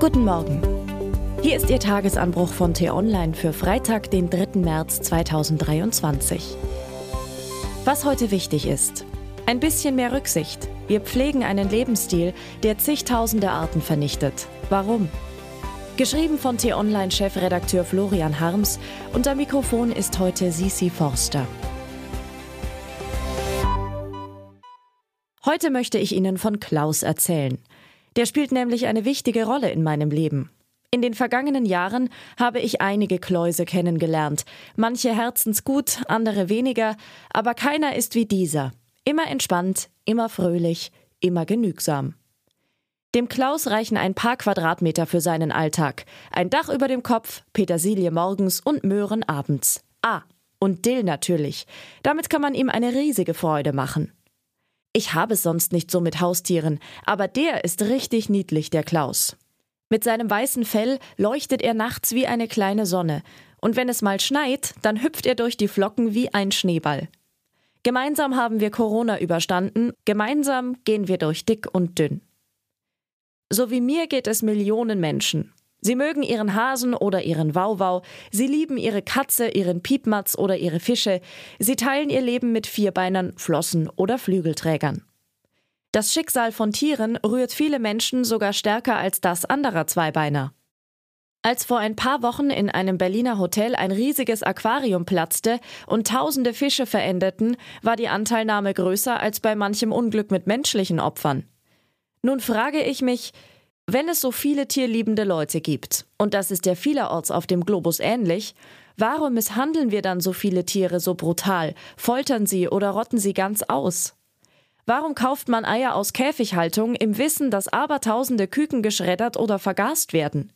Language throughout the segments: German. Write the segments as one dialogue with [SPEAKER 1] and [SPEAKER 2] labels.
[SPEAKER 1] Guten Morgen. Hier ist Ihr Tagesanbruch von T-Online für Freitag, den 3. März 2023. Was heute wichtig ist. Ein bisschen mehr Rücksicht. Wir pflegen einen Lebensstil, der zigtausende Arten vernichtet. Warum? Geschrieben von T-Online-Chefredakteur Florian Harms am Mikrofon ist heute Sisi Forster. Heute möchte ich Ihnen von Klaus erzählen. Der spielt nämlich eine wichtige Rolle in meinem Leben. In den vergangenen Jahren habe ich einige Kläuse kennengelernt. Manche herzensgut, andere weniger, aber keiner ist wie dieser. Immer entspannt, immer fröhlich, immer genügsam. Dem Klaus reichen ein paar Quadratmeter für seinen Alltag. Ein Dach über dem Kopf, Petersilie morgens und Möhren abends. Ah, und Dill natürlich. Damit kann man ihm eine riesige Freude machen. Ich habe es sonst nicht so mit Haustieren, aber der ist richtig niedlich, der Klaus. Mit seinem weißen Fell leuchtet er nachts wie eine kleine Sonne, und wenn es mal schneit, dann hüpft er durch die Flocken wie ein Schneeball. Gemeinsam haben wir Corona überstanden, gemeinsam gehen wir durch dick und dünn. So wie mir geht es Millionen Menschen. Sie mögen ihren Hasen oder ihren Wauwau, sie lieben ihre Katze, ihren Piepmatz oder ihre Fische, sie teilen ihr Leben mit Vierbeinern, Flossen oder Flügelträgern. Das Schicksal von Tieren rührt viele Menschen sogar stärker als das anderer Zweibeiner. Als vor ein paar Wochen in einem Berliner Hotel ein riesiges Aquarium platzte und tausende Fische verendeten, war die Anteilnahme größer als bei manchem Unglück mit menschlichen Opfern. Nun frage ich mich, wenn es so viele tierliebende Leute gibt, und das ist ja vielerorts auf dem Globus ähnlich, warum misshandeln wir dann so viele Tiere so brutal, foltern sie oder rotten sie ganz aus? Warum kauft man Eier aus Käfighaltung im Wissen, dass abertausende Küken geschreddert oder vergast werden?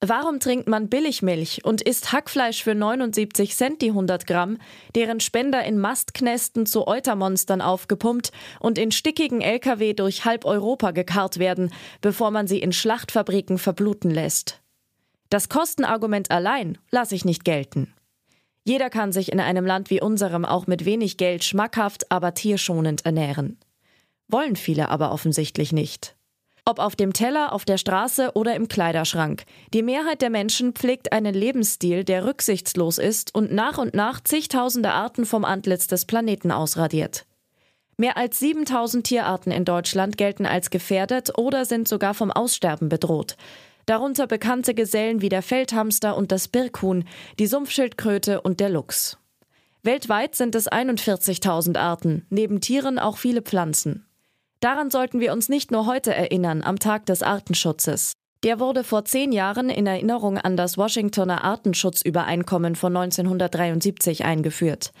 [SPEAKER 1] Warum trinkt man Billigmilch und isst Hackfleisch für 79 Cent die 100 Gramm, deren Spender in Mastknästen zu Eutermonstern aufgepumpt und in stickigen Lkw durch halb Europa gekarrt werden, bevor man sie in Schlachtfabriken verbluten lässt? Das Kostenargument allein lasse ich nicht gelten. Jeder kann sich in einem Land wie unserem auch mit wenig Geld schmackhaft, aber tierschonend ernähren. Wollen viele aber offensichtlich nicht. Ob auf dem Teller, auf der Straße oder im Kleiderschrank. Die Mehrheit der Menschen pflegt einen Lebensstil, der rücksichtslos ist und nach und nach zigtausende Arten vom Antlitz des Planeten ausradiert. Mehr als 7000 Tierarten in Deutschland gelten als gefährdet oder sind sogar vom Aussterben bedroht. Darunter bekannte Gesellen wie der Feldhamster und das Birkhuhn, die Sumpfschildkröte und der Luchs. Weltweit sind es 41.000 Arten, neben Tieren auch viele Pflanzen. Daran sollten wir uns nicht nur heute erinnern, am Tag des Artenschutzes. Der wurde vor zehn Jahren in Erinnerung an das Washingtoner Artenschutzübereinkommen von 1973 eingeführt.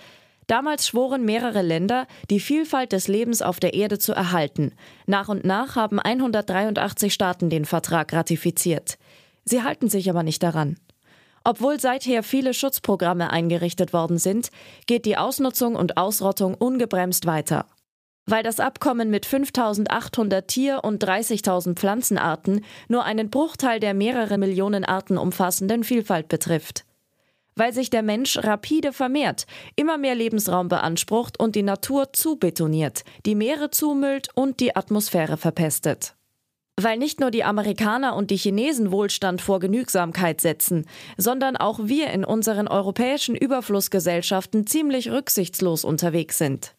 [SPEAKER 1] Damals schworen mehrere Länder, die Vielfalt des Lebens auf der Erde zu erhalten. Nach und nach haben 183 Staaten den Vertrag ratifiziert. Sie halten sich aber nicht daran. Obwohl seither viele Schutzprogramme eingerichtet worden sind, geht die Ausnutzung und Ausrottung ungebremst weiter. Weil das Abkommen mit 5800 Tier- und 30.000 Pflanzenarten nur einen Bruchteil der mehrere Millionen Arten umfassenden Vielfalt betrifft. Weil sich der Mensch rapide vermehrt, immer mehr Lebensraum beansprucht und die Natur zubetoniert, die Meere zumüllt und die Atmosphäre verpestet. Weil nicht nur die Amerikaner und die Chinesen Wohlstand vor Genügsamkeit setzen, sondern auch wir in unseren europäischen Überflussgesellschaften ziemlich rücksichtslos unterwegs sind.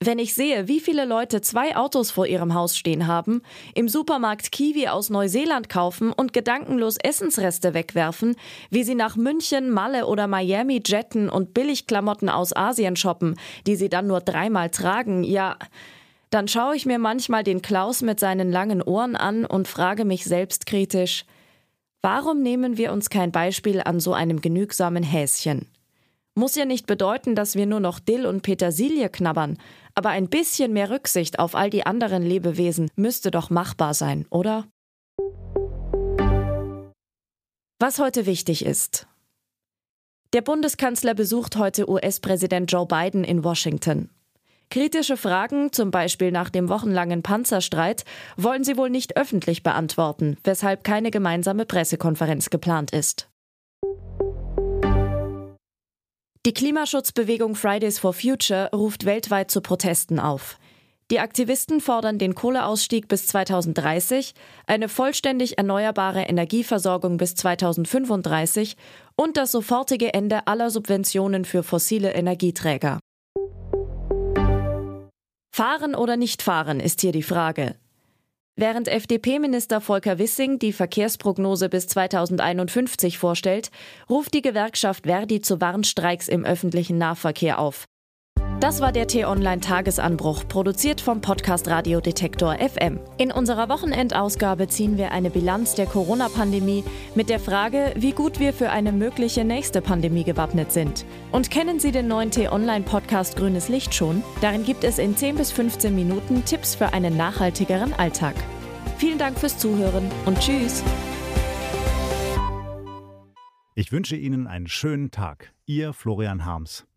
[SPEAKER 1] Wenn ich sehe, wie viele Leute zwei Autos vor ihrem Haus stehen haben, im Supermarkt Kiwi aus Neuseeland kaufen und gedankenlos Essensreste wegwerfen, wie sie nach München, Malle oder Miami jetten und Billigklamotten aus Asien shoppen, die sie dann nur dreimal tragen, ja, dann schaue ich mir manchmal den Klaus mit seinen langen Ohren an und frage mich selbstkritisch, warum nehmen wir uns kein Beispiel an so einem genügsamen Häschen? Muss ja nicht bedeuten, dass wir nur noch Dill und Petersilie knabbern, aber ein bisschen mehr Rücksicht auf all die anderen Lebewesen müsste doch machbar sein, oder? Was heute wichtig ist. Der Bundeskanzler besucht heute US-Präsident Joe Biden in Washington. Kritische Fragen, zum Beispiel nach dem wochenlangen Panzerstreit, wollen sie wohl nicht öffentlich beantworten, weshalb keine gemeinsame Pressekonferenz geplant ist. Die Klimaschutzbewegung Fridays for Future ruft weltweit zu Protesten auf. Die Aktivisten fordern den Kohleausstieg bis 2030, eine vollständig erneuerbare Energieversorgung bis 2035 und das sofortige Ende aller Subventionen für fossile Energieträger. Fahren oder nicht fahren ist hier die Frage. Während FDP-Minister Volker Wissing die Verkehrsprognose bis 2051 vorstellt, ruft die Gewerkschaft Verdi zu Warnstreiks im öffentlichen Nahverkehr auf. Das war der T-Online-Tagesanbruch, produziert vom Podcast Radio Detektor FM. In unserer Wochenendausgabe ziehen wir eine Bilanz der Corona-Pandemie mit der Frage, wie gut wir für eine mögliche nächste Pandemie gewappnet sind. Und kennen Sie den neuen T-Online-Podcast Grünes Licht schon? Darin gibt es in 10 bis 15 Minuten Tipps für einen nachhaltigeren Alltag. Vielen Dank fürs Zuhören und Tschüss.
[SPEAKER 2] Ich wünsche Ihnen einen schönen Tag. Ihr Florian Harms.